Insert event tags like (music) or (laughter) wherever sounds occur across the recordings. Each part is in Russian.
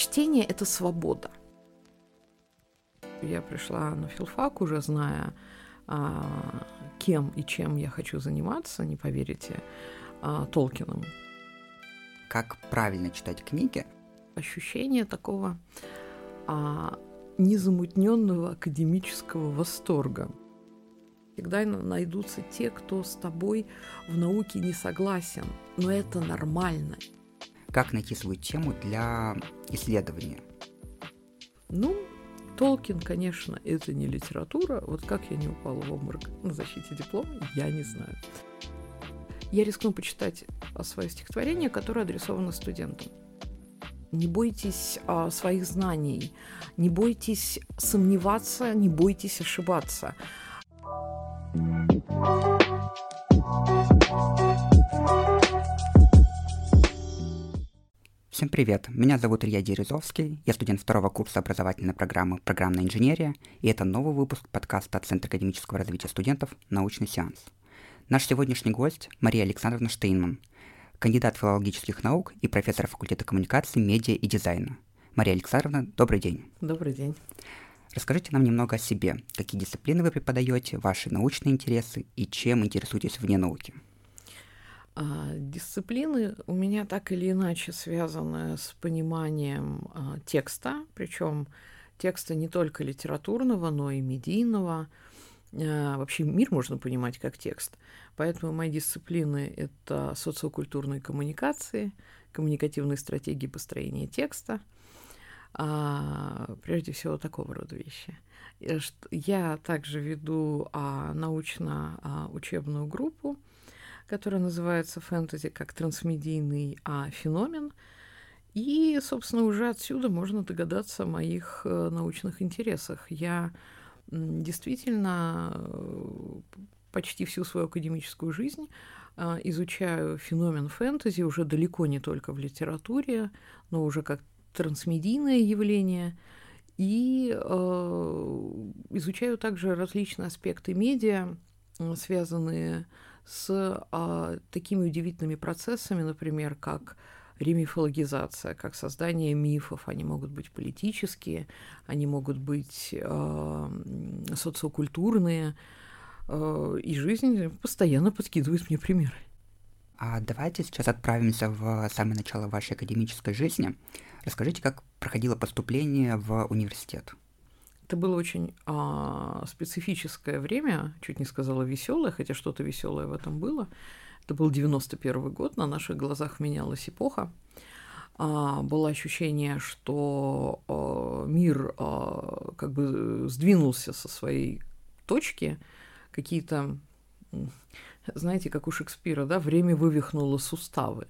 чтение — это свобода. Я пришла на филфак, уже зная, а, кем и чем я хочу заниматься, не поверите, а, Толкином. Как правильно читать книги? Ощущение такого а, незамутненного академического восторга. Всегда найдутся те, кто с тобой в науке не согласен, но это нормально. Как найти свою тему для исследования? Ну, Толкин, конечно, это не литература. Вот как я не упала в обморок (laughs) на защите диплома, я не знаю. Я рискну почитать свое стихотворение, которое адресовано студентам. Не бойтесь а, своих знаний, не бойтесь сомневаться, не бойтесь ошибаться. Всем привет, меня зовут Илья Дерезовский, я студент второго курса образовательной программы «Программная инженерия», и это новый выпуск подкаста от Центра академического развития студентов «Научный сеанс». Наш сегодняшний гость – Мария Александровна Штейнман, кандидат филологических наук и профессор факультета коммуникации, медиа и дизайна. Мария Александровна, добрый день. Добрый день. Расскажите нам немного о себе. Какие дисциплины вы преподаете, ваши научные интересы и чем интересуетесь вне науки? А, дисциплины у меня так или иначе связаны с пониманием а, текста, причем текста не только литературного, но и медийного. А, вообще мир можно понимать как текст. Поэтому мои дисциплины — это социокультурные коммуникации, коммуникативные стратегии построения текста, прежде всего такого рода вещи. Я также веду научно-учебную группу, которая называется «Фэнтези как трансмедийный а, феномен». И, собственно, уже отсюда можно догадаться о моих э, научных интересах. Я действительно э, почти всю свою академическую жизнь э, изучаю феномен фэнтези уже далеко не только в литературе, но уже как трансмедийное явление. И изучаю также различные аспекты медиа, связанные с с а, такими удивительными процессами, например, как ремифологизация, как создание мифов. Они могут быть политические, они могут быть э, социокультурные, э, и жизнь постоянно подкидывает мне примеры. А давайте сейчас отправимся в самое начало вашей академической жизни. Расскажите, как проходило поступление в университет. Это было очень а, специфическое время, чуть не сказала веселое, хотя что-то веселое в этом было. Это был 91 год, на наших глазах менялась эпоха. А, было ощущение, что а, мир а, как бы сдвинулся со своей точки, какие-то, знаете, как у Шекспира, да, время вывихнуло суставы.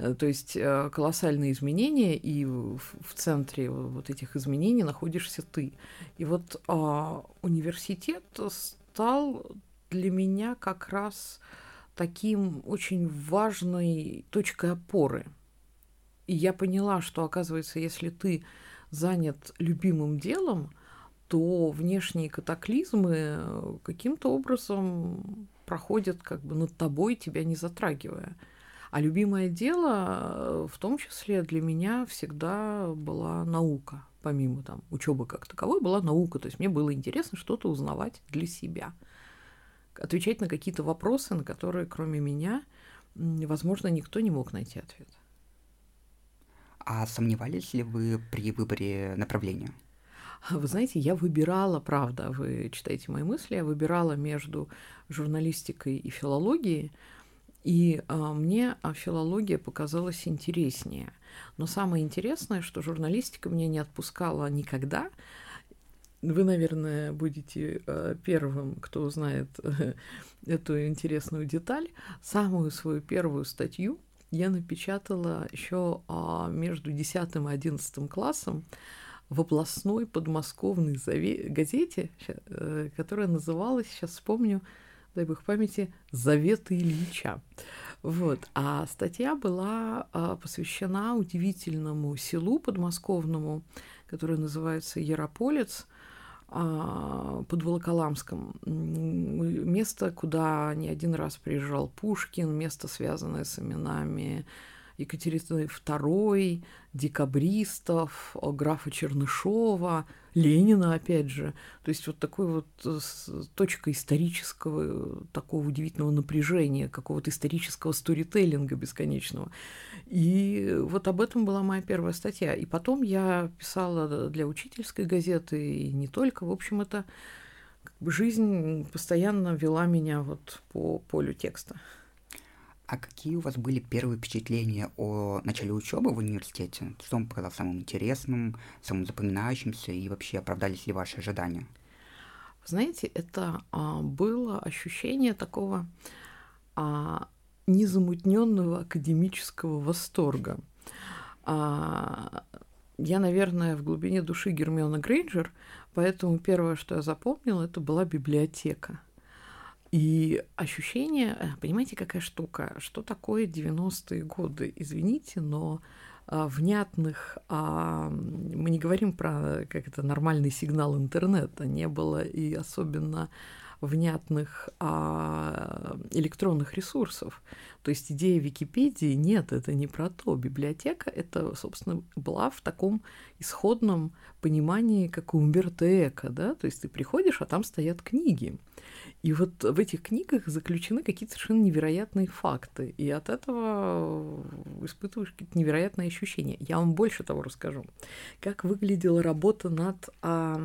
Э, то есть э, колоссальные изменения, и в центре вот этих изменений находишься ты. И вот а, университет стал для меня как раз таким очень важной точкой опоры. И я поняла, что, оказывается, если ты занят любимым делом, то внешние катаклизмы э, каким-то образом проходят как бы над тобой, тебя не затрагивая. А любимое дело, в том числе для меня всегда была наука. Помимо там учебы как таковой, была наука. То есть мне было интересно что-то узнавать для себя. Отвечать на какие-то вопросы, на которые, кроме меня, возможно, никто не мог найти ответ. А сомневались ли вы при выборе направления? Вы знаете, я выбирала, правда, вы читаете мои мысли, я выбирала между журналистикой и филологией, и а, мне а, филология показалась интереснее. Но самое интересное, что журналистика меня не отпускала никогда. Вы, наверное, будете а, первым, кто узнает а, эту интересную деталь. Самую свою первую статью я напечатала еще а, между 10 и 11 классом в областной подмосковной газете, э, которая называлась, сейчас вспомню, дай бог памяти, Заветы Ильича. Вот. А статья была а, посвящена удивительному селу подмосковному, которое называется Ярополец а, под Волоколамском. Место, куда не один раз приезжал Пушкин, место, связанное с именами Екатерины II, декабристов, графа Чернышова, Ленина, опять же. То есть вот такой вот э, точка исторического, такого удивительного напряжения, какого-то исторического сторителлинга бесконечного. И вот об этом была моя первая статья. И потом я писала для учительской газеты, и не только. В общем, это жизнь постоянно вела меня вот по полю текста. А какие у вас были первые впечатления о начале учебы в университете? Что вам показалось самым интересным, самым запоминающимся и вообще оправдались ли ваши ожидания? Знаете, это а, было ощущение такого а, незамутненного академического восторга. А, я, наверное, в глубине души Гермиона Грейнджер, поэтому первое, что я запомнила, это была библиотека. И ощущение, э, понимаете, какая штука, что такое 90-е годы? Извините, но а, внятных, а, мы не говорим про как это нормальный сигнал интернета, не было и особенно внятных а, электронных ресурсов. То есть идея Википедии нет, это не про то. Библиотека это, собственно, была в таком исходном понимании, как у Умберто Эко, да, то есть ты приходишь, а там стоят книги. И вот в этих книгах заключены какие-то совершенно невероятные факты, и от этого испытываешь какие-то невероятные ощущения. Я вам больше того расскажу. Как выглядела работа над а,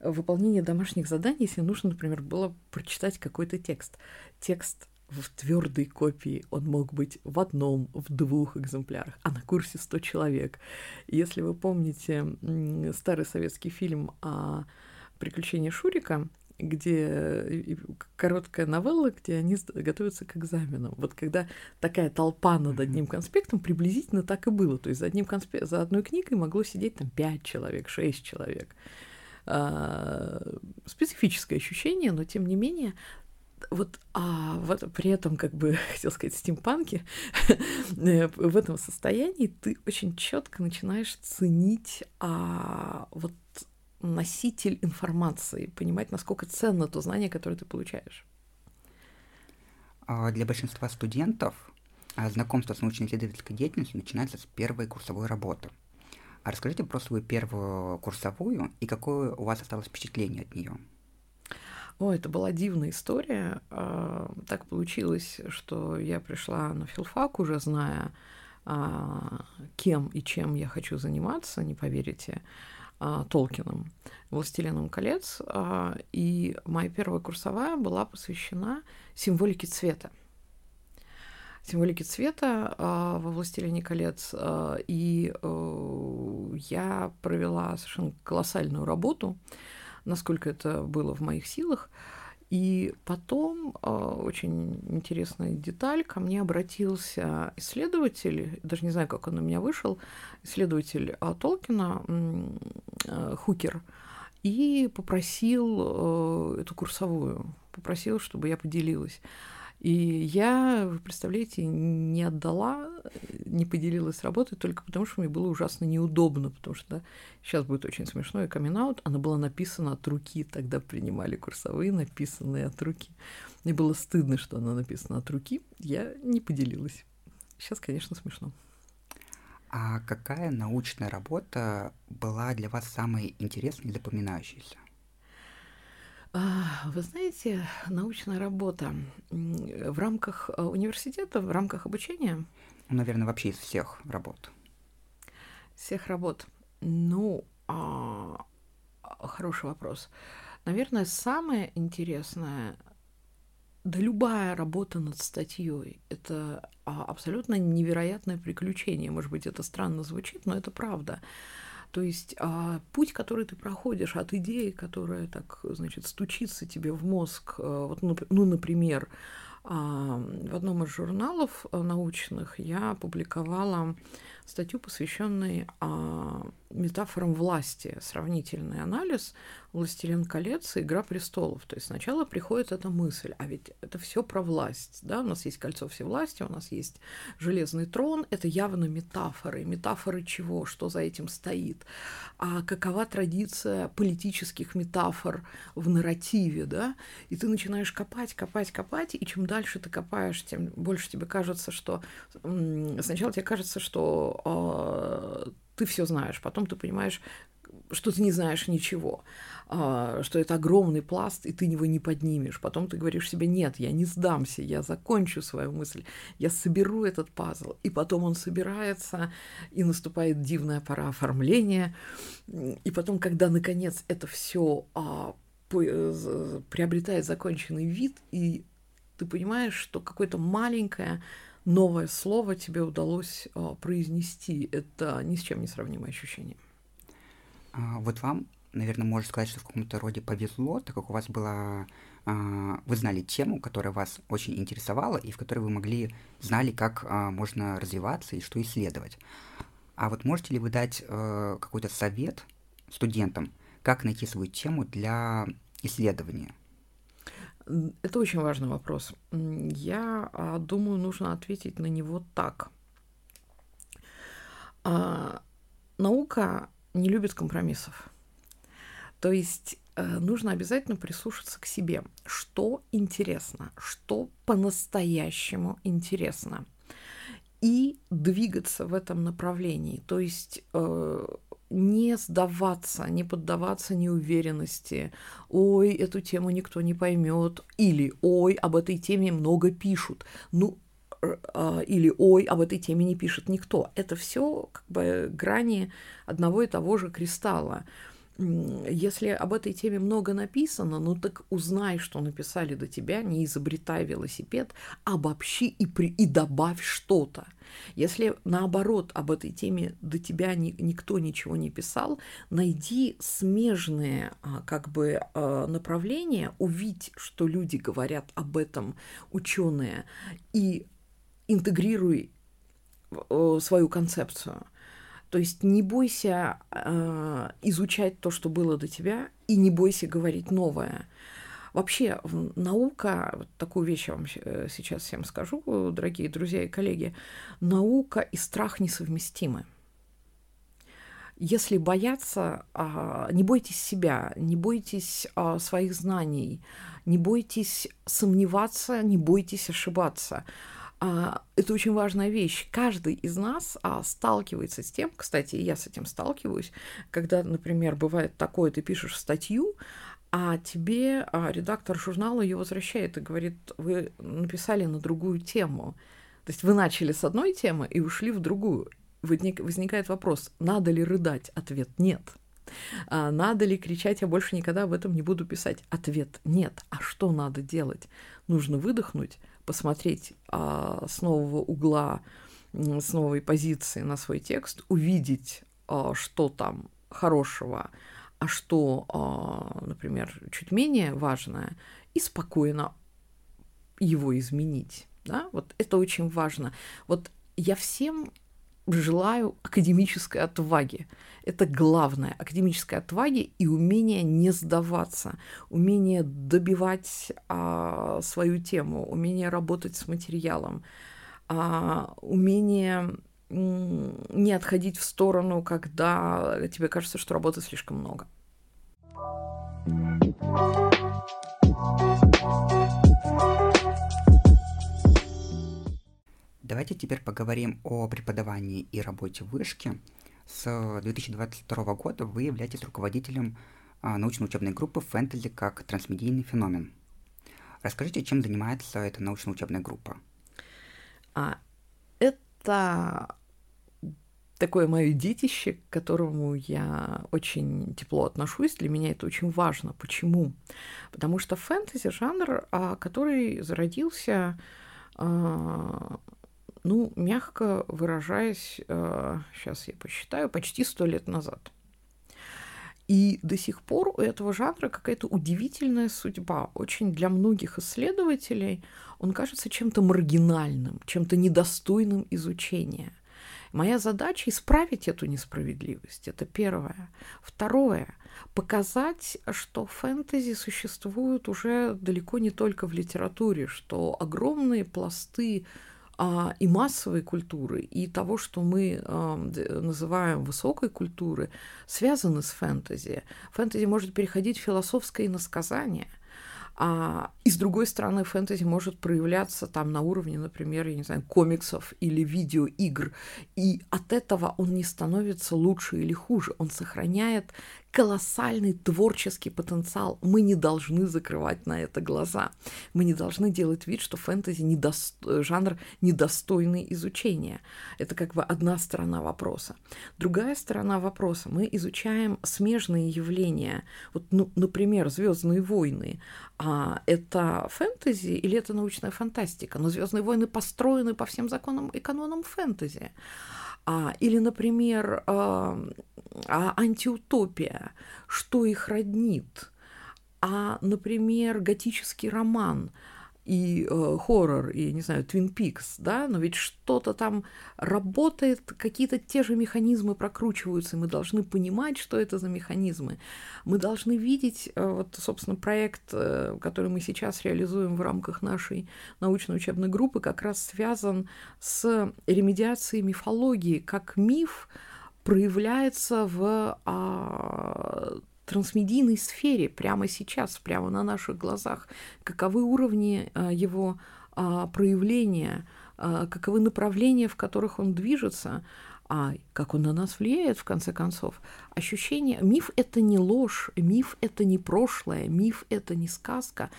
выполнением домашних заданий, если нужно, например, было прочитать какой-то текст. Текст в твердой копии он мог быть в одном, в двух экземплярах, а на курсе 100 человек. Если вы помните старый советский фильм о приключении Шурика, где короткая новелла, где они готовятся к экзаменам. Вот когда такая толпа над одним конспектом, приблизительно так и было. То есть за, одним конспект, за одной книгой могло сидеть там пять человек, шесть человек. А, специфическое ощущение, но тем не менее вот, а вот при этом, как бы, (laughs) хотел сказать, стимпанки, э, в этом состоянии ты очень четко начинаешь ценить а, вот носитель информации, понимать, насколько ценно то знание, которое ты получаешь. А, для большинства студентов а, знакомство с научно-исследовательской деятельностью начинается с первой курсовой работы. А расскажите про свою первую курсовую и какое у вас осталось впечатление от нее? О, это была дивная история. А, так получилось, что я пришла на филфак, уже зная, кем и чем я хочу заниматься, не поверите а, Толкином, «Властелином колец», а, и моя первая курсовая была посвящена символике цвета. Символике цвета а, во «Властелине колец», и а, я провела совершенно колоссальную работу, насколько это было в моих силах, и потом, а, очень интересная деталь, ко мне обратился исследователь, даже не знаю, как он на меня вышел, исследователь а, Толкина, а, Хукер, и попросил эту курсовую, попросил, чтобы я поделилась. И я, вы представляете, не отдала, не поделилась работой только потому, что мне было ужасно неудобно, потому что да, сейчас будет очень смешно, и камин она была написана от руки, тогда принимали курсовые, написанные от руки. Мне было стыдно, что она написана от руки, я не поделилась. Сейчас, конечно, смешно. А какая научная работа была для вас самой интересной и запоминающейся? А, вы знаете, научная работа в рамках э, университета, в рамках обучения? Наверное, вообще из всех работ. Всех работ. Ну, а, хороший вопрос. Наверное, самое интересное, да любая работа над статьей, это а, абсолютно невероятное приключение. Может быть, это странно звучит, но это правда. То есть а, путь, который ты проходишь от идеи, которая так, значит, стучится тебе в мозг, а, вот, ну, например, в одном из журналов а, научных я публиковала статью, посвященную а, метафорам власти, сравнительный анализ «Властелин колец» и «Игра престолов». То есть сначала приходит эта мысль, а ведь это все про власть. Да? У нас есть кольцо всевластия, у нас есть железный трон. Это явно метафоры. Метафоры чего? Что за этим стоит? А какова традиция политических метафор в нарративе? Да? И ты начинаешь копать, копать, копать, и чем дальше ты копаешь, тем больше тебе кажется, что... Сначала тебе кажется, что а, ты все знаешь, потом ты понимаешь, что ты не знаешь ничего, а, что это огромный пласт, и ты его не поднимешь. Потом ты говоришь себе, нет, я не сдамся, я закончу свою мысль, я соберу этот пазл. И потом он собирается, и наступает дивная пора оформления. И потом, когда, наконец, это все а, э, приобретает законченный вид, и ты понимаешь, что какое-то маленькое новое слово тебе удалось а, произнести. Это ни с чем не сравнимое ощущение. А, вот вам, наверное, можно сказать, что в каком-то роде повезло, так как у вас была... А, вы знали тему, которая вас очень интересовала, и в которой вы могли, знали, как можно развиваться и что исследовать. А вот можете ли вы дать а, какой-то совет студентам, как найти свою тему для исследования? Это очень важный вопрос. Я а, думаю, нужно ответить на него так. А, наука не любит компромиссов. То есть э, нужно обязательно прислушаться к себе, что интересно, что по-настоящему интересно, и двигаться в этом направлении. То есть э, не сдаваться, не поддаваться неуверенности. Ой, эту тему никто не поймет. Или ой, об этой теме много пишут. Ну, а, или ой, об этой теме не пишет никто. Это все как бы грани одного и того же кристалла если об этой теме много написано, ну так узнай, что написали до тебя, не изобретай велосипед, обобщи и, при, и добавь что-то. Если наоборот об этой теме до тебя ни, никто ничего не писал, найди смежные а, как бы а, направления, увидь, что люди говорят об этом ученые, и интегрируй э, свою концепцию. То есть не бойся э, изучать то, что было до тебя, и не бойся говорить новое. Вообще, наука, вот такую вещь я вам э, сейчас всем скажу, дорогие друзья и коллеги, наука и страх несовместимы. Если бояться, а, не бойтесь себя, не бойтесь а, своих знаний, не бойтесь сомневаться, не бойтесь ошибаться. А, это очень важная вещь. Каждый из нас а, сталкивается с тем, кстати, я с этим сталкиваюсь, когда, например, бывает такое, ты пишешь статью, а тебе а, редактор журнала ее возвращает и говорит, вы написали на другую тему. То есть вы начали с одной темы и ушли в другую. Возник, возникает вопрос, надо ли рыдать? Ответ – нет. Надо ли кричать, я больше никогда об этом не буду писать? Ответ – нет. А что надо делать? Нужно выдохнуть, посмотреть а, с нового угла, с новой позиции на свой текст, увидеть, а, что там хорошего, а что, а, например, чуть менее важное, и спокойно его изменить. Да? Вот это очень важно. Вот я всем желаю академической отваги. Это главное. Академической отваги и умение не сдаваться, умение добивать а, свою тему, умение работать с материалом, а, умение не отходить в сторону, когда тебе кажется, что работы слишком много. Давайте теперь поговорим о преподавании и работе в вышке. С 2022 года вы являетесь руководителем а, научно-учебной группы «Фэнтези как трансмедийный феномен». Расскажите, чем занимается эта научно-учебная группа? А, это такое мое детище, к которому я очень тепло отношусь. Для меня это очень важно. Почему? Потому что фэнтези жанр, а, который зародился а, ну, мягко выражаясь, э, сейчас я посчитаю, почти сто лет назад. И до сих пор у этого жанра какая-то удивительная судьба. Очень для многих исследователей он кажется чем-то маргинальным, чем-то недостойным изучения. Моя задача исправить эту несправедливость. Это первое. Второе показать, что фэнтези существует уже далеко не только в литературе, что огромные пласты а, и массовой культуры, и того, что мы называем высокой культурой, связаны с фэнтези. Фэнтези может переходить в философское иносказание – а, и с другой стороны, фэнтези может проявляться там на уровне, например, я не знаю, комиксов или видеоигр. И от этого он не становится лучше или хуже. Он сохраняет колоссальный творческий потенциал. Мы не должны закрывать на это глаза. Мы не должны делать вид, что фэнтези недост... жанр недостойный изучения. Это как бы одна сторона вопроса. Другая сторона вопроса. Мы изучаем смежные явления. Вот, ну, например, Звездные войны. А это фэнтези или это научная фантастика? Но Звездные войны построены по всем законам и канонам фэнтези. А, или, например, а, а антиутопия, что их роднит, а, например, готический роман – и э, хоррор, и, не знаю, Твин Пикс, да, но ведь что-то там работает, какие-то те же механизмы прокручиваются, и мы должны понимать, что это за механизмы. Мы должны видеть, э, вот, собственно, проект, э, который мы сейчас реализуем в рамках нашей научно-учебной группы, как раз связан с ремедиацией мифологии, как миф проявляется в а, трансмедийной сфере прямо сейчас, прямо на наших глазах, каковы уровни а, его а, проявления, а, каковы направления, в которых он движется, а как он на нас влияет, в конце концов. Ощущение... Миф — это не ложь, миф — это не прошлое, миф — это не сказка.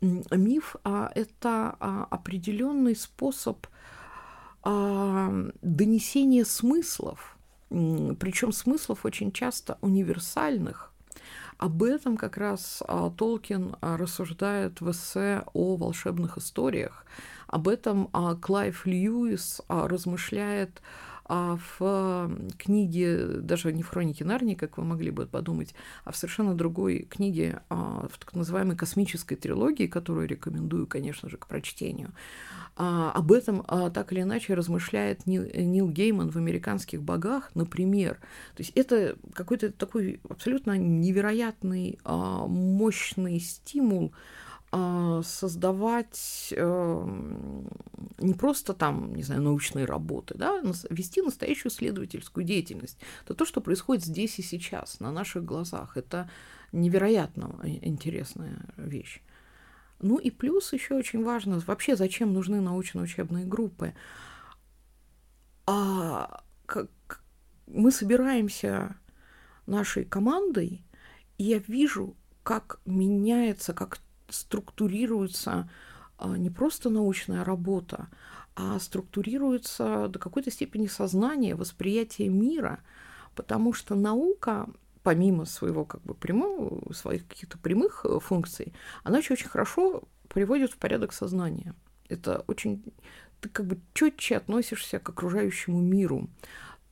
Миф это определенный способ донесения смыслов, причем смыслов очень часто универсальных, об этом как раз а, Толкин а, рассуждает в эссе о волшебных историях. Об этом а, Клайв Льюис размышляет в книге, даже не в хронике Нарнии, как вы могли бы подумать, а в совершенно другой книге, в так называемой космической трилогии, которую рекомендую, конечно же, к прочтению. А, об этом а, так или иначе размышляет Нил, Нил Гейман в «Американских богах», например. То есть это какой-то такой абсолютно невероятный, а, мощный стимул а, создавать а, не просто там, не знаю, научные работы, да, вести настоящую исследовательскую деятельность. Это то, что происходит здесь и сейчас, на наших глазах. Это невероятно интересная вещь. Ну и плюс еще очень важно, вообще зачем нужны научно-учебные группы. А как мы собираемся нашей командой, и я вижу, как меняется, как структурируется а, не просто научная работа, а структурируется до какой-то степени сознание, восприятие мира, потому что наука помимо своего как бы прямого, своих каких-то прямых э, функций, она еще очень хорошо приводит в порядок сознания. Это очень... Ты как бы четче относишься к окружающему миру.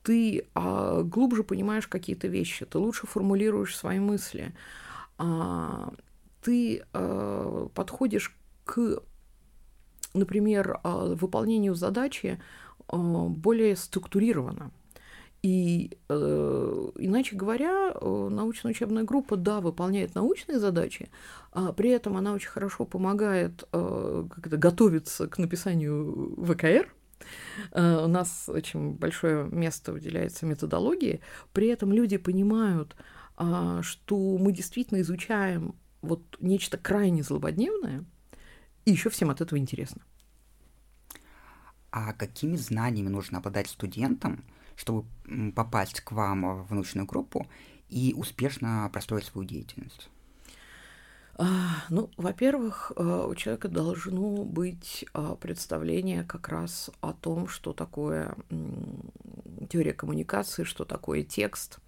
Ты а, глубже понимаешь какие-то вещи, ты лучше формулируешь свои мысли. А, ты а, подходишь к, например, а, выполнению задачи а, более структурированно. И, э, иначе говоря, э, научно-учебная группа, да, выполняет научные задачи, а при этом она очень хорошо помогает э, как готовиться к написанию ВКР, э, у нас очень большое место уделяется методологии, при этом люди понимают, э, что мы действительно изучаем вот нечто крайне злободневное, и еще всем от этого интересно. А какими знаниями нужно обладать студентам, чтобы попасть к вам в научную группу и успешно простроить свою деятельность? А, ну, во-первых, э, у человека должно быть а, представление как раз о том, что такое теория коммуникации, что такое текст,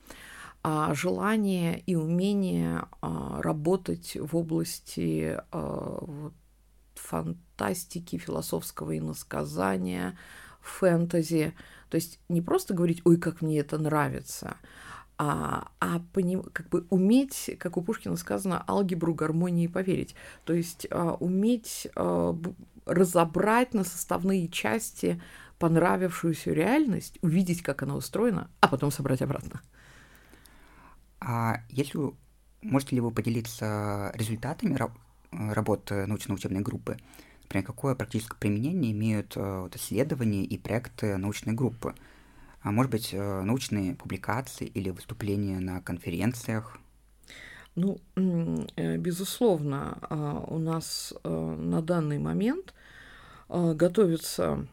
желание и умение работать в области фантастики, философского иносказания, фэнтези – то есть не просто говорить, ой, как мне это нравится, а, а поним, как бы уметь, как у Пушкина сказано, алгебру гармонии поверить. То есть а, уметь а, разобрать на составные части понравившуюся реальность, увидеть, как она устроена, а потом собрать обратно. А если можете ли вы поделиться результатами работы научно-учебной группы? Например, какое практическое применение имеют э, вот, исследования и проекты научной группы? А может быть, э, научные публикации или выступления на конференциях? Ну, э, безусловно, а, у нас на данный момент готовятся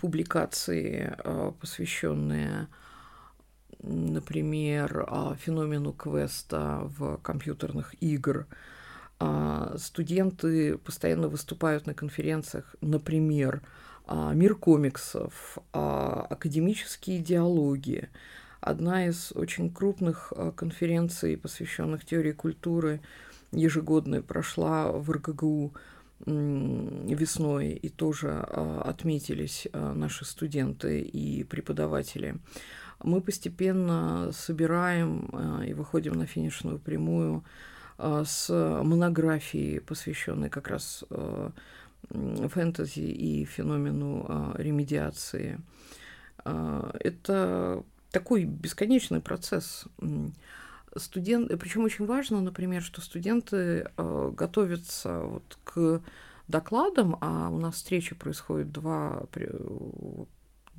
публикации, посвященные например, феномену квеста в компьютерных игр. А, студенты постоянно выступают на конференциях, например, а, «Мир комиксов», а, «Академические диалоги». Одна из очень крупных конференций, посвященных теории культуры, ежегодная прошла в РГГУ весной, и тоже отметились наши студенты и преподаватели мы постепенно собираем э, и выходим на финишную прямую э, с монографией, посвященной как раз э, фэнтези и феномену ремедиации. Это такой бесконечный процесс. Студент, причем очень важно, например, что студенты готовятся вот к докладам, а у нас встреча происходит два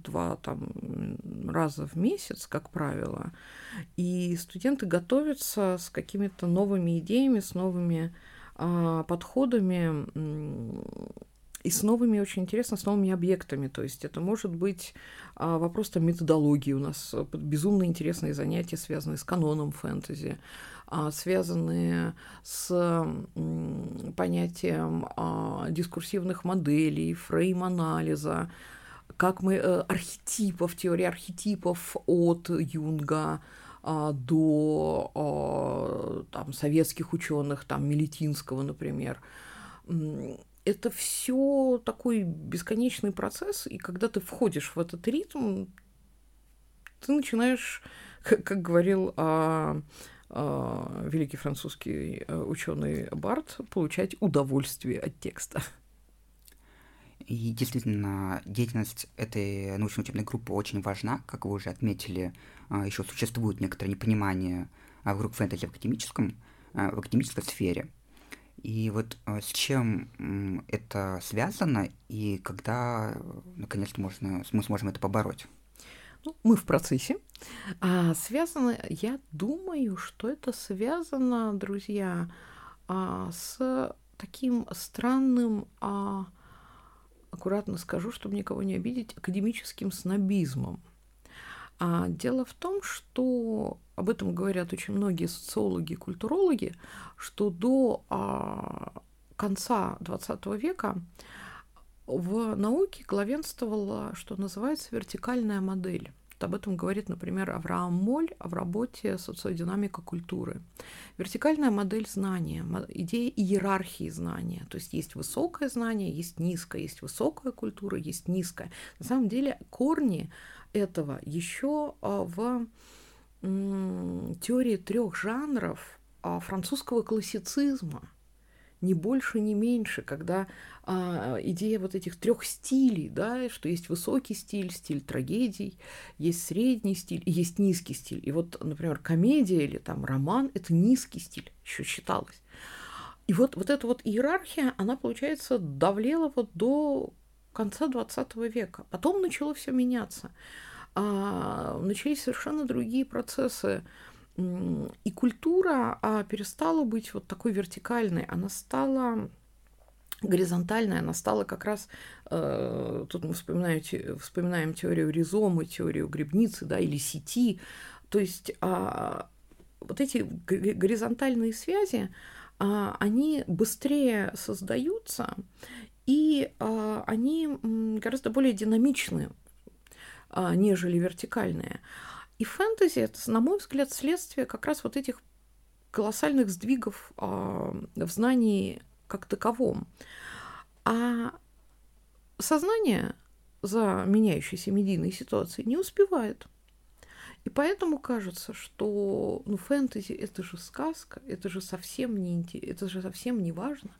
два там, раза в месяц, как правило, и студенты готовятся с какими-то новыми идеями, с новыми а, подходами и с новыми, очень интересно, с новыми объектами. То есть это может быть а, вопрос там, методологии. У нас безумно интересные занятия, связанные с каноном фэнтези, а, связанные с понятием а, дискурсивных моделей, фрейм-анализа, как мы э, архетипов, теории архетипов от Юнга а, до а, там, советских ученых, там, Мелетинского, например. Это все такой бесконечный процесс, и когда ты входишь в этот ритм, ты начинаешь, (laughs) как, как говорил а, а, великий французский э, ученый Барт, получать удовольствие от текста. И действительно, деятельность этой научно-учебной группы очень важна. Как вы уже отметили, а, еще существует некоторое непонимание а, вокруг фэнтези в академическом, а, в академической сфере. И вот с чем это связано, и когда, наконец-то, можно, мы сможем это побороть? Ну, мы в процессе. А, связано, я думаю, что это связано, друзья, а, с таким странным а, аккуратно скажу, чтобы никого не обидеть, академическим снобизмом. А дело в том, что об этом говорят очень многие социологи и культурологи, что до а, конца XX века в науке главенствовала, что называется, вертикальная модель. Вот об этом говорит, например, Авраам Моль в работе «Социодинамика культуры». Вертикальная модель знания, идея иерархии знания. То есть есть высокое знание, есть низкое, есть высокая культура, есть низкая. На самом деле корни этого еще а, в теории трех жанров а, французского классицизма – ни больше, ни меньше, когда а, идея вот этих трех стилей, да, что есть высокий стиль, стиль трагедий, есть средний стиль, и есть низкий стиль. И вот, например, комедия или там роман – это низкий стиль, еще считалось. И вот, вот эта вот иерархия, она, получается, давлела вот до конца 20 века. Потом начало все меняться. А, начались совершенно другие процессы и культура а, перестала быть вот такой вертикальной, она стала горизонтальной, она стала как раз, э, тут мы вспоминаем, вспоминаем теорию ризомы, теорию грибницы, да, или сети, то есть э, вот эти горизонтальные связи, э, они быстрее создаются, и э, они гораздо более динамичны, нежели вертикальные. И фэнтези это, на мой взгляд, следствие как раз вот этих колоссальных сдвигов э, в знании как таковом. А сознание за меняющейся медийной ситуацией не успевает. И поэтому кажется, что ну, фэнтези это же сказка, это же совсем не это же совсем не важно.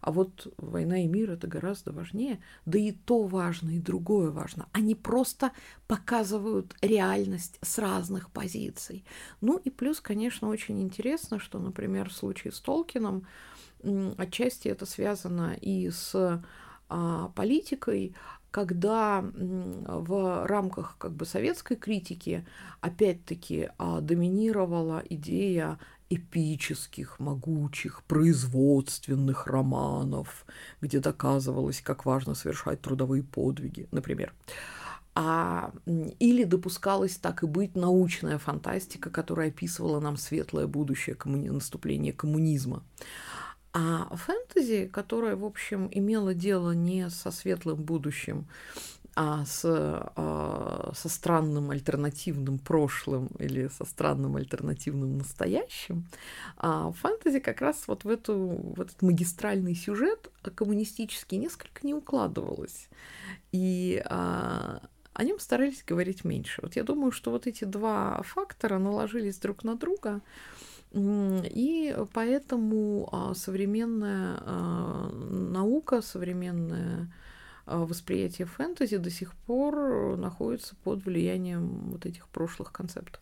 А вот война и мир это гораздо важнее. Да и то важно, и другое важно. Они просто показывают реальность с разных позиций. Ну и плюс, конечно, очень интересно, что, например, в случае с Толкином отчасти это связано и с а, политикой, когда в рамках как бы советской критики опять-таки а, доминировала идея эпических, могучих, производственных романов, где доказывалось, как важно совершать трудовые подвиги, например. А, или допускалась так и быть научная фантастика, которая описывала нам светлое будущее коммуни... наступления коммунизма. А фэнтези, которая, в общем, имела дело не со светлым будущим, а с, а, со странным альтернативным прошлым или со странным альтернативным настоящим, а фэнтези как раз вот в, эту, в этот магистральный сюжет коммунистический несколько не укладывалось. И а, о нем старались говорить меньше. Вот я думаю, что вот эти два фактора наложились друг на друга, и поэтому а, современная а, наука, современное а, восприятие фэнтези до сих пор находится под влиянием вот этих прошлых концептов.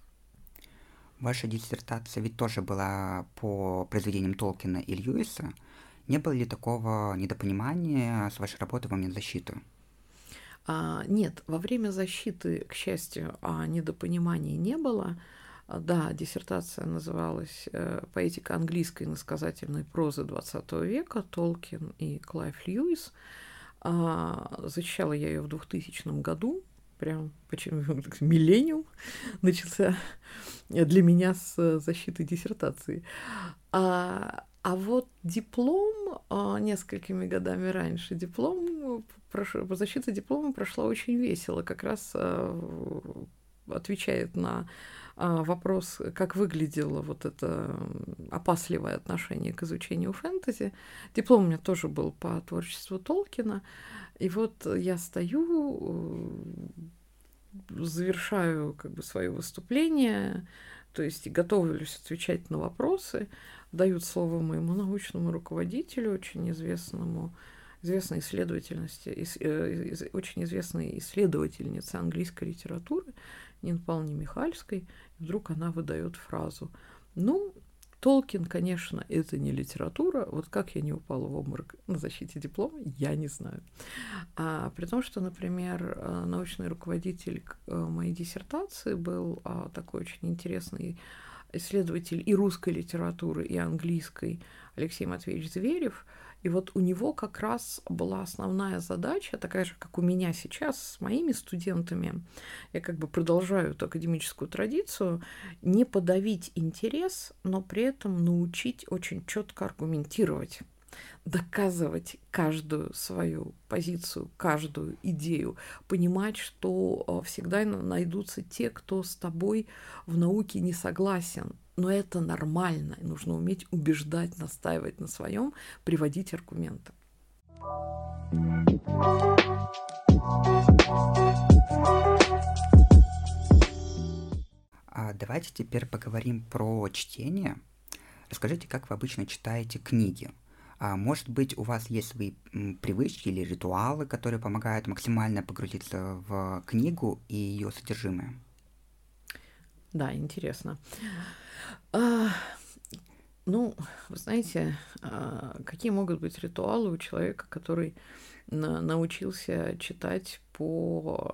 Ваша диссертация ведь тоже была по произведениям Толкина и Льюиса. Не было ли такого недопонимания с вашей работой в момент защиты? А, нет, во время защиты, к счастью, недопонимания не было. А, да, диссертация называлась э, «Поэтика английской насказательной прозы XX века. Толкин и Клайв Льюис». А, защищала я ее в 2000 году, прям почему (laughs) миллениум начался для меня с защиты диссертации. А, а вот диплом а, несколькими годами раньше, диплом, защита диплома прошла очень весело, как раз отвечает на вопрос, как выглядело вот это опасливое отношение к изучению фэнтези. Диплом у меня тоже был по творчеству Толкина. И вот я стою, э, завершаю как бы свое выступление, то есть готовлюсь отвечать на вопросы, дают слово моему научному руководителю, очень известному известной исследовательности, э, очень известной исследовательнице английской литературы, Нин Павловне Михальской, и вдруг она выдает фразу. Ну, Толкин, конечно, это не литература. Вот как я не упала в обморок на защите диплома, я не знаю. А, при том, что, например, э, научный руководитель э, моей диссертации был а, такой очень интересный исследователь и русской литературы, и английской Алексей Матвеевич Зверев – и вот у него как раз была основная задача, такая же, как у меня сейчас с моими студентами. Я как бы продолжаю эту академическую традицию, не подавить интерес, но при этом научить очень четко аргументировать доказывать каждую свою позицию, каждую идею, понимать, что э, всегда найдутся те, кто с тобой в науке не согласен, но это нормально. Нужно уметь убеждать, настаивать на своем, приводить аргументы. А давайте теперь поговорим про чтение. Расскажите, как вы обычно читаете книги? А может быть, у вас есть свои привычки или ритуалы, которые помогают максимально погрузиться в книгу и ее содержимое? Да, интересно. А, ну, вы знаете, а, какие могут быть ритуалы у человека, который на, научился читать по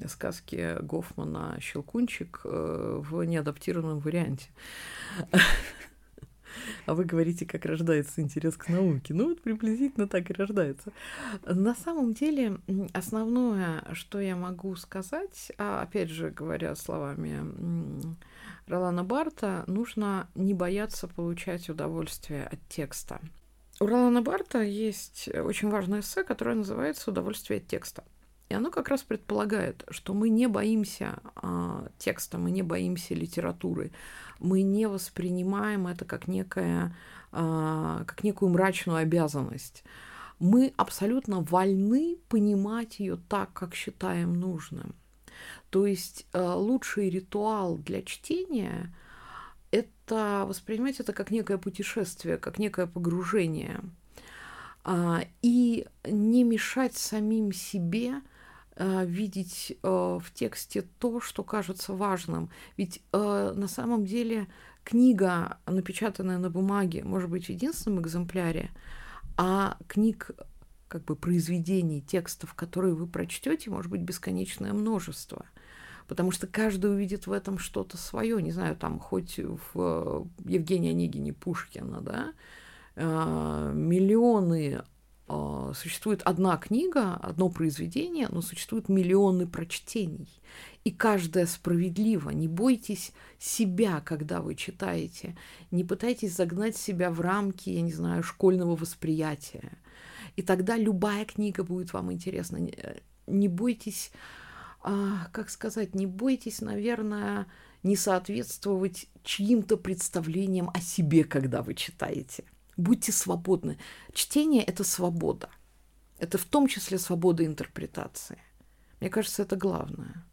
э, сказке Гофмана «Щелкунчик» э, в неадаптированном варианте. А вы говорите, как рождается интерес к науке. Ну вот приблизительно так и рождается. На самом деле, основное, что я могу сказать, а опять же говоря словами Ролана Барта, нужно не бояться получать удовольствие от текста. У Ролана Барта есть очень важное эссе, которое называется «Удовольствие от текста». И оно как раз предполагает, что мы не боимся а, текста, мы не боимся литературы, мы не воспринимаем это как, некое, а, как некую мрачную обязанность. Мы абсолютно вольны понимать ее так, как считаем нужным. То есть э, лучший ритуал для чтения – это воспринимать это как некое путешествие, как некое погружение. А, и не мешать самим себе э, видеть э, в тексте то, что кажется важным. Ведь на самом деле книга, напечатанная на бумаге, может быть в единственном экземпляре, а книг как бы произведений, текстов, которые вы прочтете, может быть бесконечное множество. Потому что каждый увидит в этом что-то свое, не знаю, там хоть в э, Евгении Онегине Пушкина, да, миллионы существует одна книга, одно произведение, но существуют миллионы прочтений. И каждое справедливо. Не бойтесь себя, когда вы читаете. Не пытайтесь загнать себя в рамки, я не знаю, школьного восприятия. И тогда любая книга будет вам интересна. Не бойтесь, а, как сказать, не бойтесь, наверное, не соответствовать чьим-то представлениям о себе, когда вы читаете. Будьте свободны. Чтение – это свобода. Это в том числе свобода интерпретации. Мне кажется, это главное.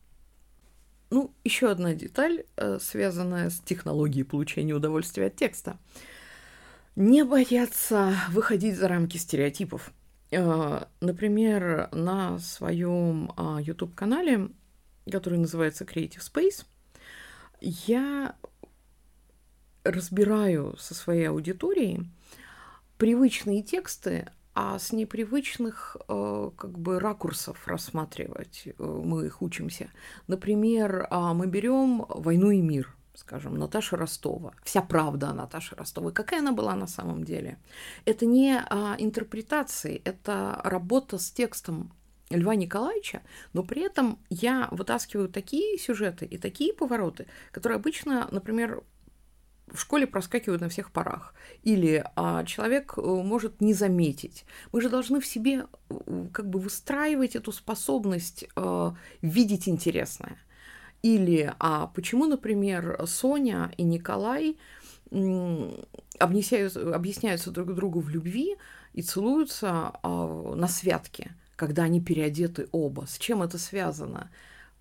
Ну, еще одна деталь, э, связанная с технологией получения удовольствия от текста. Не бояться выходить за рамки стереотипов. Э, например, на своем а, YouTube-канале, который называется Creative Space, я разбираю со своей аудиторией привычные тексты, а с непривычных э, как бы ракурсов рассматривать э, мы их учимся. Например, а, мы берем «Войну и мир», скажем, Наташа Ростова. Вся правда о Наташе Ростовой. Какая она была на самом деле? Это не а, интерпретации, это работа с текстом Льва Николаевича, но при этом я вытаскиваю такие сюжеты и такие повороты, которые обычно, например, в школе проскакивают на всех парах. Или а, человек э, может не заметить. Мы же должны в себе э, как бы выстраивать эту способность а, видеть интересное. Или а почему, например, Соня и Николай объясняются, объясняются друг другу в любви и целуются а, на святке, когда они переодеты оба. С чем это связано?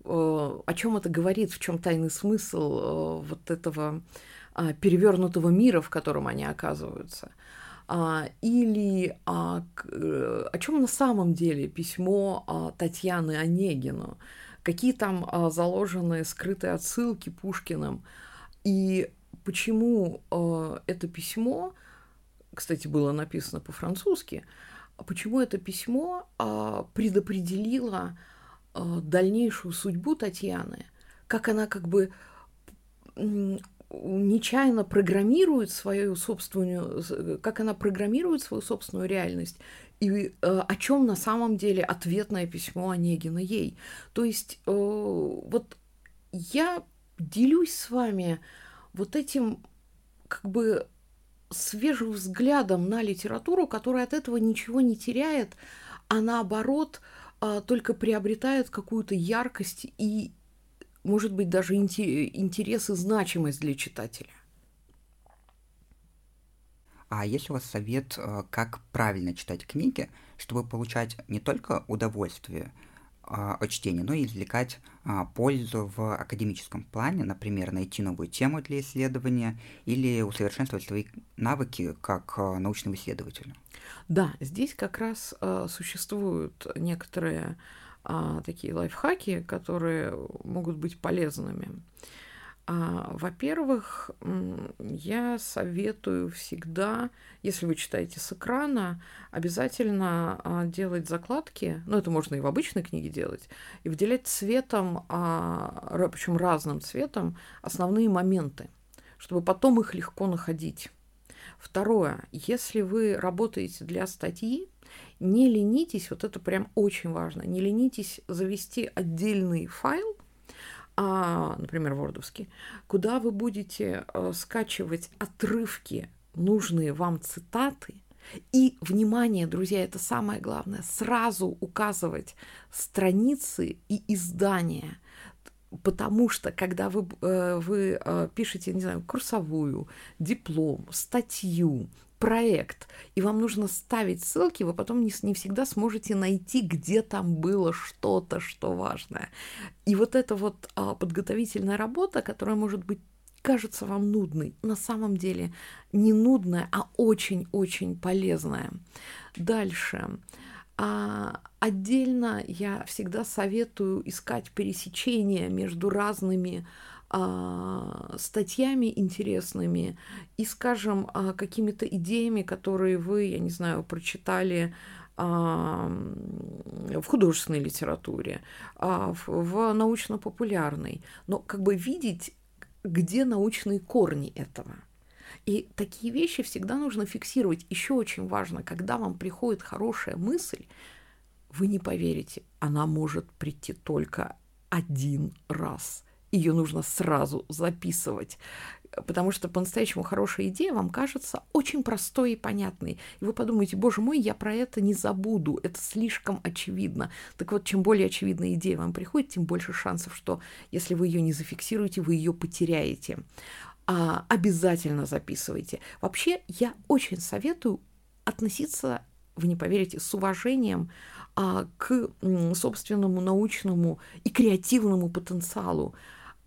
О чем это говорит? В чем тайный смысл вот этого перевернутого мира, в котором они оказываются? А, или о чем на самом деле письмо Татьяны Онегину? какие там а, заложены скрытые отсылки Пушкиным, и почему а, это письмо, кстати, было написано по-французски, почему это письмо а, предопределило а, дальнейшую судьбу Татьяны, как она как бы нечаянно программирует свою собственную, как она программирует свою собственную реальность и э, о чем на самом деле ответное письмо Онегина ей. То есть э, вот я делюсь с вами вот этим как бы свежим взглядом на литературу, которая от этого ничего не теряет, а наоборот э, только приобретает какую-то яркость и, может быть, даже интерес и значимость для читателя. А есть у вас совет, э, как правильно читать книги, чтобы получать не только удовольствие а, от чтения, но и извлекать а, пользу в академическом плане, например, найти новую тему для исследования или усовершенствовать свои навыки как э, научного исследователя? Да, здесь как раз э, существуют некоторые а, такие лайфхаки, которые могут быть полезными. А, во-первых, я советую всегда, если вы читаете с экрана, обязательно а, делать закладки, ну это можно и в обычной книге делать, и выделять цветом, а, причем разным цветом, основные моменты, чтобы потом их легко находить. Второе, если вы работаете для статьи, не ленитесь, вот это прям очень важно, не ленитесь завести отдельный файл, а, например, вордовский, куда вы будете э, скачивать отрывки, нужные вам цитаты, и, внимание, друзья, это самое главное, сразу указывать страницы и издания, потому что, когда вы, э, вы э, пишете, не знаю, курсовую, диплом, статью, проект, и вам нужно ставить ссылки, вы потом не, не всегда сможете найти, где там было что-то, что важное. И вот эта вот а, подготовительная работа, которая может быть кажется вам нудной, на самом деле не нудная, а очень-очень полезная. Дальше. А отдельно я всегда советую искать пересечения между разными статьями интересными и, скажем, а, какими-то идеями, которые вы, я не знаю, прочитали а, в художественной литературе, а, в научно-популярной, но как бы видеть, где научные корни этого. И такие вещи всегда нужно фиксировать. Еще очень важно, когда вам приходит хорошая мысль, вы не поверите, она может прийти только один раз ее нужно сразу записывать, потому что по-настоящему хорошая идея вам кажется очень простой и понятной. И вы подумаете, боже мой, я про это не забуду, это слишком очевидно. Так вот, чем более очевидная идея вам приходит, тем больше шансов, что если вы ее не зафиксируете, вы ее потеряете. А, обязательно записывайте. Вообще, я очень советую относиться, вы не поверите, с уважением а, к собственному научному и креативному потенциалу.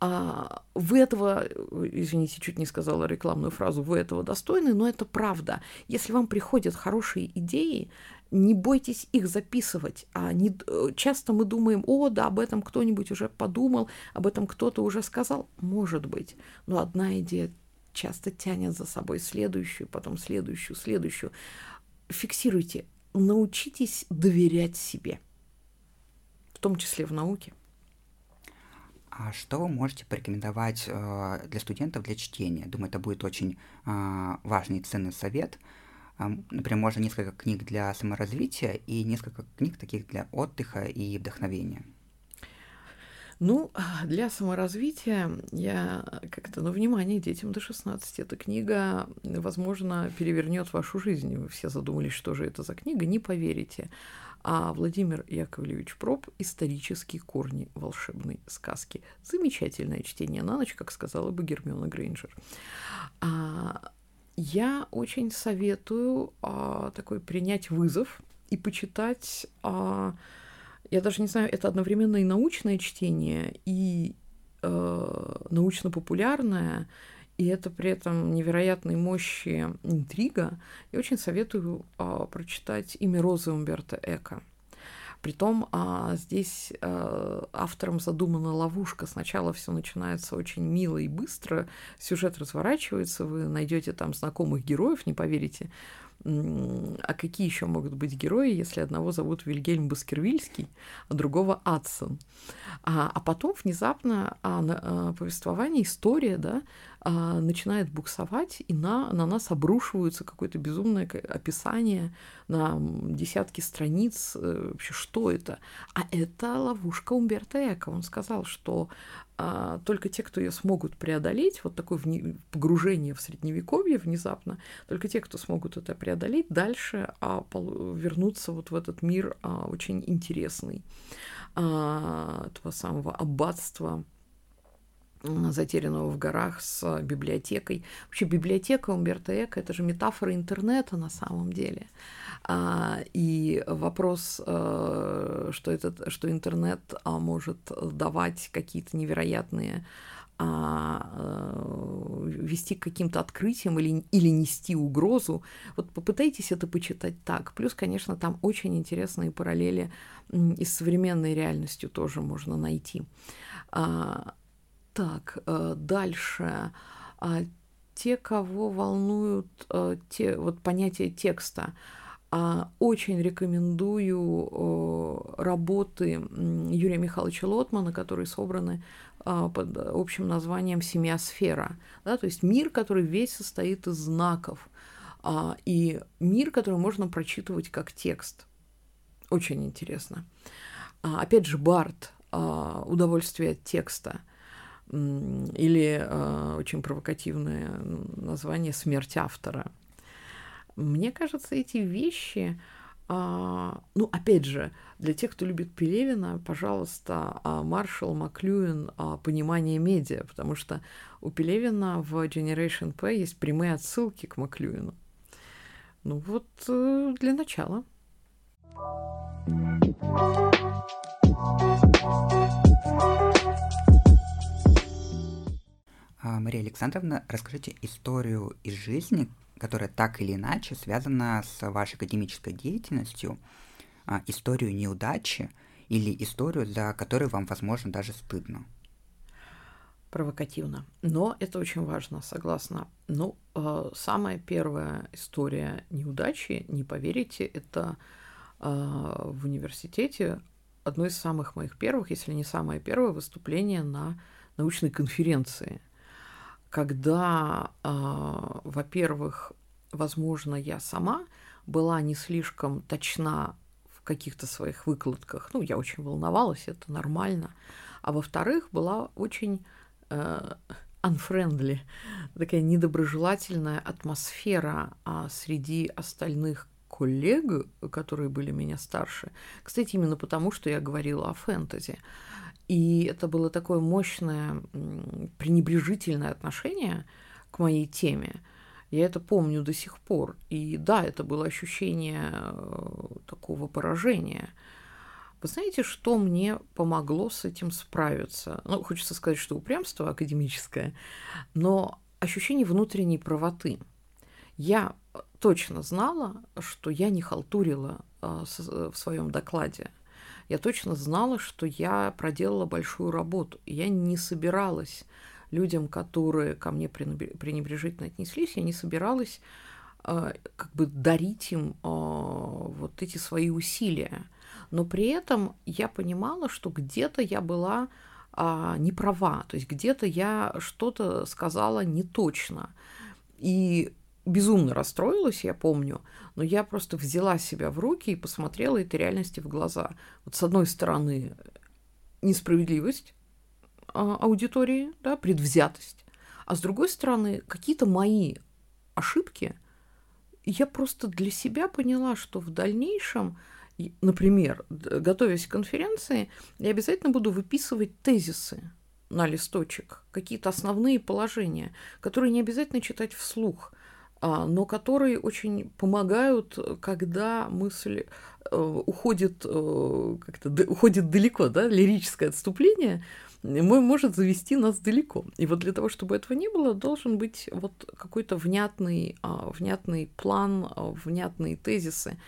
А, вы этого, извините, чуть не сказала рекламную фразу, вы этого достойны, но это правда. Если вам приходят хорошие идеи, не бойтесь их записывать. А не, часто мы думаем, о, да, об этом кто-нибудь уже подумал, об этом кто-то уже сказал. Может быть, но одна идея часто тянет за собой следующую, потом следующую, следующую. Фиксируйте, научитесь доверять себе, в том числе в науке. А что вы можете порекомендовать э, для студентов для чтения? Думаю, это будет очень э, важный и ценный совет. Э, например, можно несколько книг для саморазвития и несколько книг таких для отдыха и вдохновения. Ну, для саморазвития я как-то, ну, внимание, детям до 16. Эта книга, возможно, перевернет вашу жизнь. Вы все задумались, что же это за книга, не поверите а Владимир Яковлевич Проб «Исторические корни волшебной сказки». Замечательное чтение на ночь, как сказала бы Гермиона Грейнджер. А, я очень советую а, такой принять вызов и почитать, а, я даже не знаю, это одновременно и научное чтение, и а, научно-популярное, и это при этом невероятной мощи интрига, я очень советую а, прочитать «Имя Розы» Умберто Эко. Притом а, здесь а, автором задумана ловушка. Сначала все начинается очень мило и быстро, сюжет разворачивается, вы найдете там знакомых героев, не поверите, а какие еще могут быть герои, если одного зовут Вильгельм Баскервильский, а другого Адсон? А, а потом внезапно а, а, повествование, история, да, а, начинает буксовать, и на, на нас обрушивается какое-то безумное описание на десятки страниц. Э, вообще, что это? А это ловушка Умберто Эко. Он сказал, что а, только те, кто ее смогут преодолеть, вот такое вне, погружение в средневековье внезапно, только те, кто смогут это преодолеть, дальше а, пол, вернуться вот в этот мир а, очень интересный а, этого самого аббатства затерянного в горах с библиотекой. Вообще библиотека Умберто Эко – это же метафора интернета на самом деле. А, и вопрос, а, что, этот, что интернет а, может давать какие-то невероятные а, а, вести к каким-то открытиям или, или нести угрозу. Вот попытайтесь это почитать так. Плюс, конечно, там очень интересные параллели и с современной реальностью тоже можно найти. Так, э, дальше. А, те, кого волнуют э, те, вот понятие текста, а, очень рекомендую э, работы Юрия Михайловича Лотмана, которые собраны а, под общим названием «Семиосфера». Да, то есть мир, который весь состоит из знаков, и мир, который можно прочитывать как текст. Очень интересно. Опять же, Барт «Удовольствие от текста». Или э, очень провокативное название «Смерть автора». Мне кажется, эти вещи, э, ну, опять же, для тех, кто любит Пелевина, пожалуйста, э, Маршал Маклюин «Понимание медиа», потому что у Пелевина в Generation P есть прямые отсылки к Маклюину. Ну вот э, для начала. А, Мария Александровна, расскажите историю из жизни, которая так или иначе связана с вашей академической деятельностью, а, историю неудачи или историю, за которую вам, возможно, даже стыдно. Провокативно. Но это очень важно, согласна. Ну, э, самая первая история неудачи, не поверите, это э, в университете одно из самых моих первых, если не самое первое выступление на научной конференции, когда, э, во-первых, возможно, я сама была не слишком точна в каких-то своих выкладках. Ну, я очень волновалась, это нормально. А во-вторых, была очень э, unfriendly, такая недоброжелательная атмосфера а среди остальных коллег, которые были меня старше. Кстати, именно потому, что я говорила о фэнтези. И это было такое мощное пренебрежительное отношение к моей теме. Я это помню до сих пор. И да, это было ощущение э, такого поражения. Вы знаете, что мне помогло с этим справиться? Ну, хочется сказать, что упрямство академическое, но ощущение внутренней правоты. Я точно знала, что я не халтурила э, в своем докладе. Я точно знала, что я проделала большую работу. Я не собиралась людям, которые ко мне пренебрежительно отнеслись, я не собиралась э, как бы дарить им э, вот эти свои усилия. Но при этом я понимала, что где-то я была а, не права, то есть где-то я что-то сказала не точно. И безумно расстроилась, я помню, но я просто взяла себя в руки и посмотрела этой реальности в глаза. Вот с одной стороны, несправедливость, а, аудитории, да, предвзятость, а с другой стороны, какие-то мои ошибки, я просто для себя поняла, что в дальнейшем, например, готовясь к конференции, я обязательно буду выписывать тезисы на листочек, какие-то основные положения, которые не обязательно читать вслух, но которые очень помогают, когда мысль э, уходит, э, как-то уходит далеко, да, лирическое отступление, может завести нас далеко. И вот для того, чтобы этого не было, должен быть вот какой-то внятный, а, внятный план, а, внятные тезисы.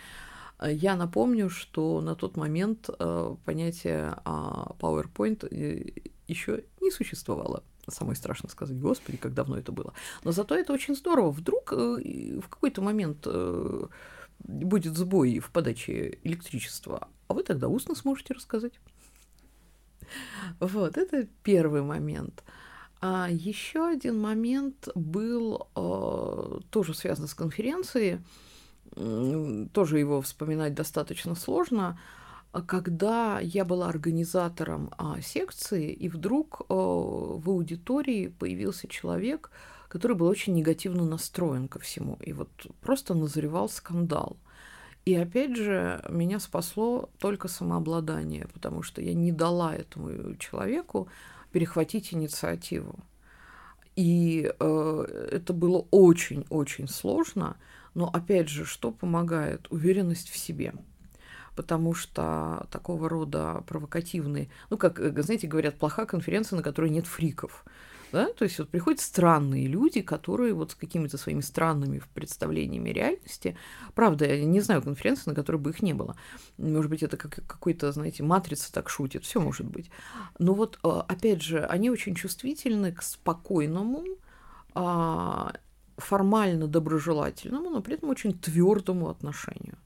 Я напомню, что на тот момент а, понятие PowerPoint э, еще не существовало. Самое страшно сказать, господи, как давно это было. Но зато это очень здорово. Вдруг э, в какой-то момент э, будет сбой в подаче электричества, а вы тогда устно сможете рассказать. Вот, это первый момент. А еще один момент был э, тоже связан с конференцией, тоже его вспоминать достаточно сложно, когда я была организатором а, секции, и вдруг э, в аудитории появился человек, который был очень негативно настроен ко всему, и вот просто назревал скандал. И опять же, меня спасло только самообладание, потому что я не дала этому человеку перехватить инициативу. И э, это было очень-очень сложно, но опять же, что помогает? Уверенность в себе. Потому что такого рода провокативные, ну, как, э, знаете, говорят, плохая конференция, на которой нет фриков. Да? То есть вот приходят странные люди, которые вот с какими-то своими странными представлениями реальности. Правда, я не знаю конференции, на которой бы их не было. Может быть, это как какой-то, знаете, матрица так шутит, все может быть. Но вот, а, опять же, они очень чувствительны к спокойному, а, формально доброжелательному, но при этом очень твердому отношению.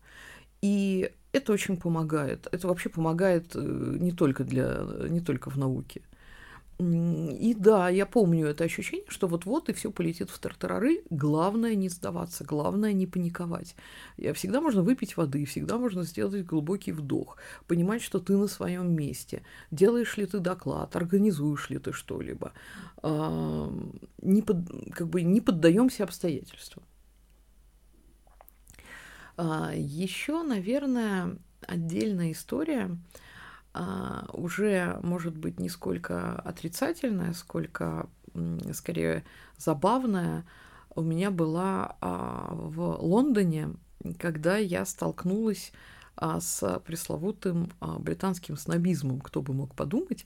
И это очень помогает. Это вообще помогает э, не только, для, не только в науке. И да, я помню это ощущение, что вот-вот и все полетит в тартарары. Главное не сдаваться, главное не паниковать. Всегда можно выпить воды, всегда можно сделать глубокий вдох, понимать, что ты на своем месте, делаешь ли ты доклад, организуешь ли ты что-либо. Не, под, как бы не поддаемся обстоятельствам. А, Еще, наверное, отдельная история – а, уже может быть не сколько отрицательная, сколько скорее забавная. у меня была а, в Лондоне, когда я столкнулась с пресловутым британским снобизмом, кто бы мог подумать,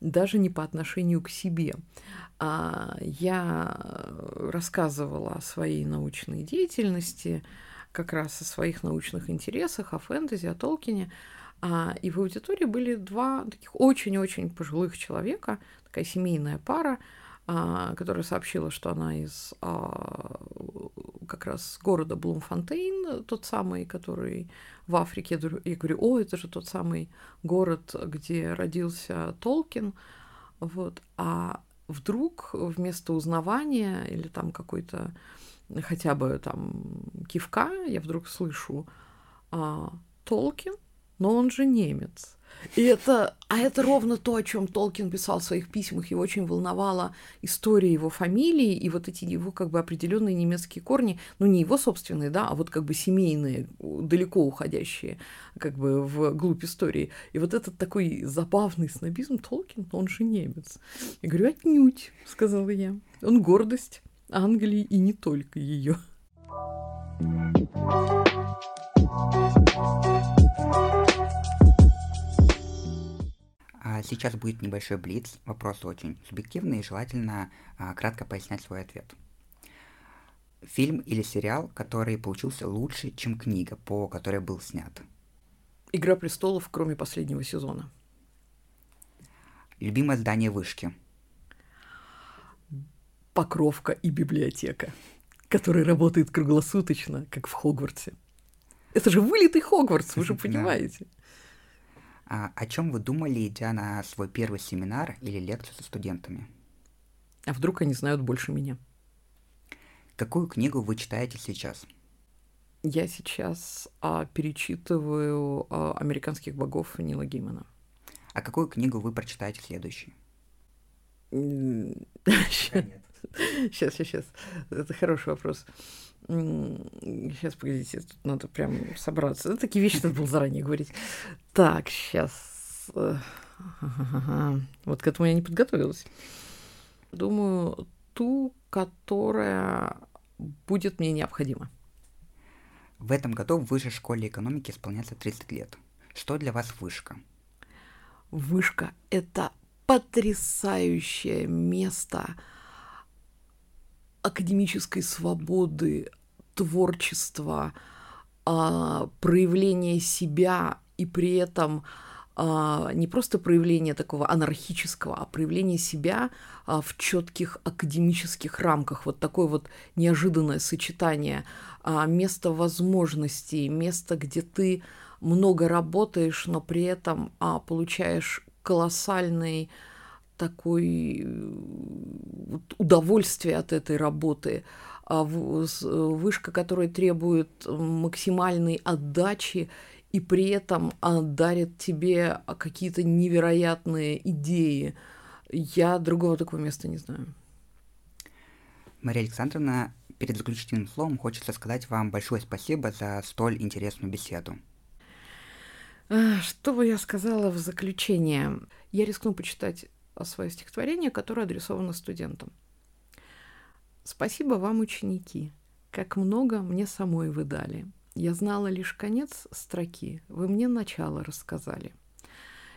даже не по отношению к себе. Я рассказывала о своей научной деятельности, как раз о своих научных интересах, о фэнтези, о Толкине. И в аудитории были два таких очень-очень пожилых человека, такая семейная пара, которая сообщила, что она из как раз города Блумфонтейн, тот самый, который в Африке. Я говорю, о, это же тот самый город, где родился Толкин. Вот. А вдруг вместо узнавания или там какой-то хотя бы там кивка я вдруг слышу а, Толкин, но он же немец. И это, а это ровно то, о чем Толкин писал в своих письмах. Его очень волновала история его фамилии и вот эти его как бы определенные немецкие корни, ну не его собственные, да, а вот как бы семейные, далеко уходящие как бы в глубь истории. И вот этот такой забавный снобизм Толкин, он же немец. Я говорю, отнюдь, сказала я. Он гордость Англии и не только ее. А сейчас будет небольшой блиц, вопросы очень субъективные, и желательно а, кратко пояснять свой ответ. Фильм или сериал, который получился лучше, чем книга, по которой был снят. Игра престолов, кроме последнего сезона. Любимое здание вышки. Покровка и библиотека, которая работает круглосуточно, как в Хогвартсе. Это же вылитый Хогвартс, вы же понимаете. А о чем вы думали, идя на свой первый семинар или лекцию со студентами? А вдруг они знают больше меня? Какую книгу вы читаете сейчас? Я сейчас а, перечитываю а, «Американских богов» Нила Геймана. А какую книгу вы прочитаете следующей? (laughs) (laughs) Сейчас, сейчас, сейчас. Это хороший вопрос. Сейчас, погодите, тут надо прям собраться. Это такие вещи надо было заранее говорить. Так, сейчас. Вот к этому я не подготовилась. Думаю, ту, которая будет мне необходима. В этом году в Высшей школе экономики исполняется 30 лет. Что для вас вышка? Вышка — это потрясающее место — академической свободы, творчества, а, проявления себя и при этом а, не просто проявление такого анархического, а проявление себя а, в четких академических рамках. Вот такое вот неожиданное сочетание места возможностей, места, где ты много работаешь, но при этом получаешь колоссальный такой э, удовольствие от этой работы, а вышка, которая требует максимальной отдачи и при этом дарит тебе какие-то невероятные идеи. Я другого такого места не знаю. Мария Александровна, перед заключительным словом хочется сказать вам большое спасибо за столь интересную беседу. Что бы я сказала в заключение? Я рискну почитать свое стихотворение, которое адресовано студентам. Спасибо вам, ученики, как много мне самой вы дали. Я знала лишь конец строки, вы мне начало рассказали.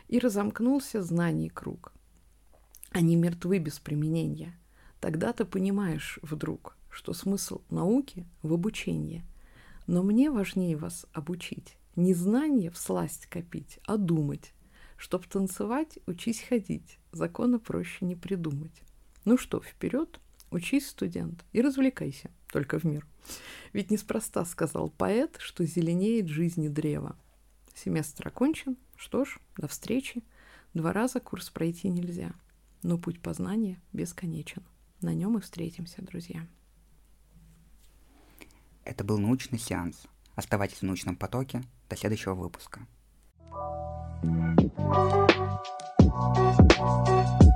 И разомкнулся знаний круг. Они мертвы без применения. Тогда ты понимаешь вдруг, что смысл науки в обучении. Но мне важнее вас обучить. Не знание в сласть копить, а думать, Чтоб танцевать, учись ходить. Закона проще не придумать. Ну что, вперед, учись, студент, и развлекайся, только в мир. Ведь неспроста сказал поэт, что зеленеет жизни древо. Семестр окончен, что ж, до встречи. Два раза курс пройти нельзя, но путь познания бесконечен. На нем и встретимся, друзья. Это был научный сеанс. Оставайтесь в научном потоке. До следующего выпуска. Thank you.